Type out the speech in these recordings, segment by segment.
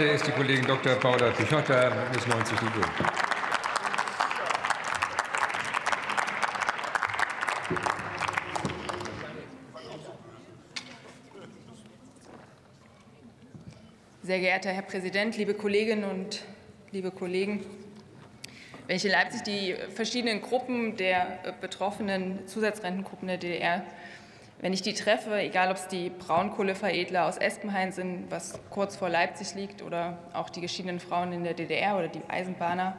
ist die Kollegin Dr. Paula Pichotta, Bündnis 90 Die Grünen. Sehr geehrter Herr Präsident, liebe Kolleginnen und liebe Kollegen! Wenn ich in Leipzig die verschiedenen Gruppen der betroffenen Zusatzrentengruppen der DDR, wenn ich die treffe, egal ob es die Braunkohleveredler aus Espenhain sind, was kurz vor Leipzig liegt, oder auch die geschiedenen Frauen in der DDR oder die Eisenbahner,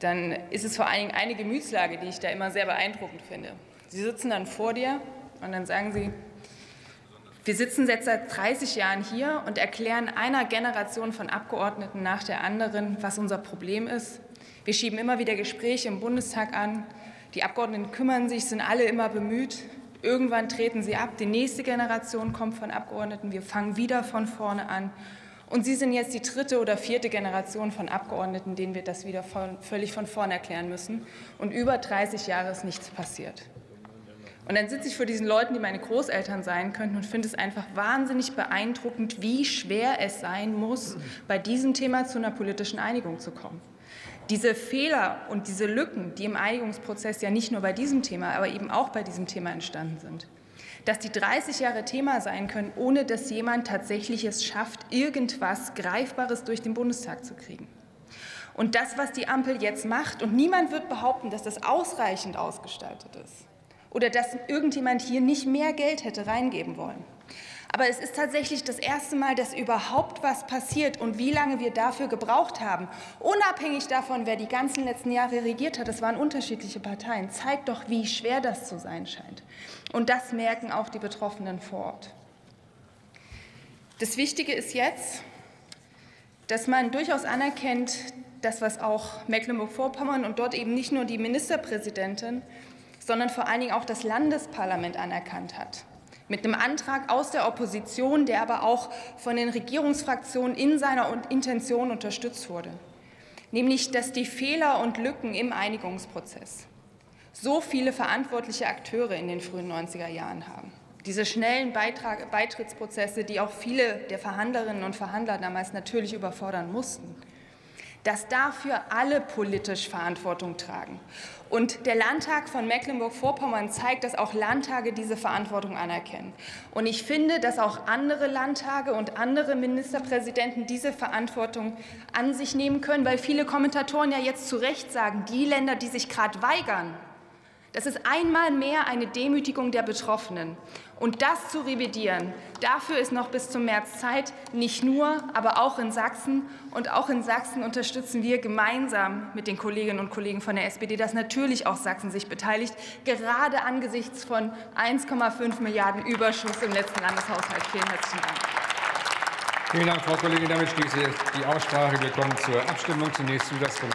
dann ist es vor allen Dingen eine Gemütslage, die ich da immer sehr beeindruckend finde. Sie sitzen dann vor dir und dann sagen sie, wir sitzen jetzt seit 30 Jahren hier und erklären einer Generation von Abgeordneten nach der anderen, was unser Problem ist. Wir schieben immer wieder Gespräche im Bundestag an. Die Abgeordneten kümmern sich, sind alle immer bemüht. Irgendwann treten sie ab. Die nächste Generation kommt von Abgeordneten. Wir fangen wieder von vorne an. Und Sie sind jetzt die dritte oder vierte Generation von Abgeordneten, denen wir das wieder von, völlig von vorne erklären müssen. Und über 30 Jahre ist nichts passiert. Und dann sitze ich vor diesen Leuten, die meine Großeltern sein könnten und finde es einfach wahnsinnig beeindruckend, wie schwer es sein muss, bei diesem Thema zu einer politischen Einigung zu kommen. Diese Fehler und diese Lücken, die im Einigungsprozess ja nicht nur bei diesem Thema, aber eben auch bei diesem Thema entstanden sind, dass die 30 Jahre Thema sein können, ohne dass jemand tatsächlich es schafft, irgendwas Greifbares durch den Bundestag zu kriegen. Und das, was die Ampel jetzt macht, und niemand wird behaupten, dass das ausreichend ausgestaltet ist, oder dass irgendjemand hier nicht mehr Geld hätte reingeben wollen. Aber es ist tatsächlich das erste Mal, dass überhaupt was passiert und wie lange wir dafür gebraucht haben, unabhängig davon, wer die ganzen letzten Jahre regiert hat, das waren unterschiedliche Parteien, zeigt doch, wie schwer das zu sein scheint. Und das merken auch die Betroffenen vor Ort. Das Wichtige ist jetzt, dass man durchaus anerkennt, das, was auch Mecklenburg-Vorpommern und dort eben nicht nur die Ministerpräsidentin, sondern vor allen Dingen auch das Landesparlament anerkannt hat. Mit einem Antrag aus der Opposition, der aber auch von den Regierungsfraktionen in seiner Intention unterstützt wurde. Nämlich, dass die Fehler und Lücken im Einigungsprozess so viele verantwortliche Akteure in den frühen 90er Jahren haben. Diese schnellen Beitrag, Beitrittsprozesse, die auch viele der Verhandlerinnen und Verhandler damals natürlich überfordern mussten dass dafür alle politisch Verantwortung tragen. Und der Landtag von Mecklenburg-Vorpommern zeigt, dass auch Landtage diese Verantwortung anerkennen. Und ich finde, dass auch andere Landtage und andere Ministerpräsidenten diese Verantwortung an sich nehmen können, weil viele Kommentatoren ja jetzt zu Recht sagen, die Länder, die sich gerade weigern, das ist einmal mehr eine Demütigung der Betroffenen. Und das zu revidieren, dafür ist noch bis zum März Zeit, nicht nur, aber auch in Sachsen. Und auch in Sachsen unterstützen wir gemeinsam mit den Kolleginnen und Kollegen von der SPD, dass natürlich auch Sachsen sich beteiligt, gerade angesichts von 1,5 Milliarden Überschuss im letzten Landeshaushalt. Vielen herzlichen Dank. Vielen Dank, Frau Kollegin. Damit schließe ich die Aussprache. Wir kommen zur Abstimmung. Zunächst Zusatz